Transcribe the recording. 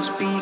speed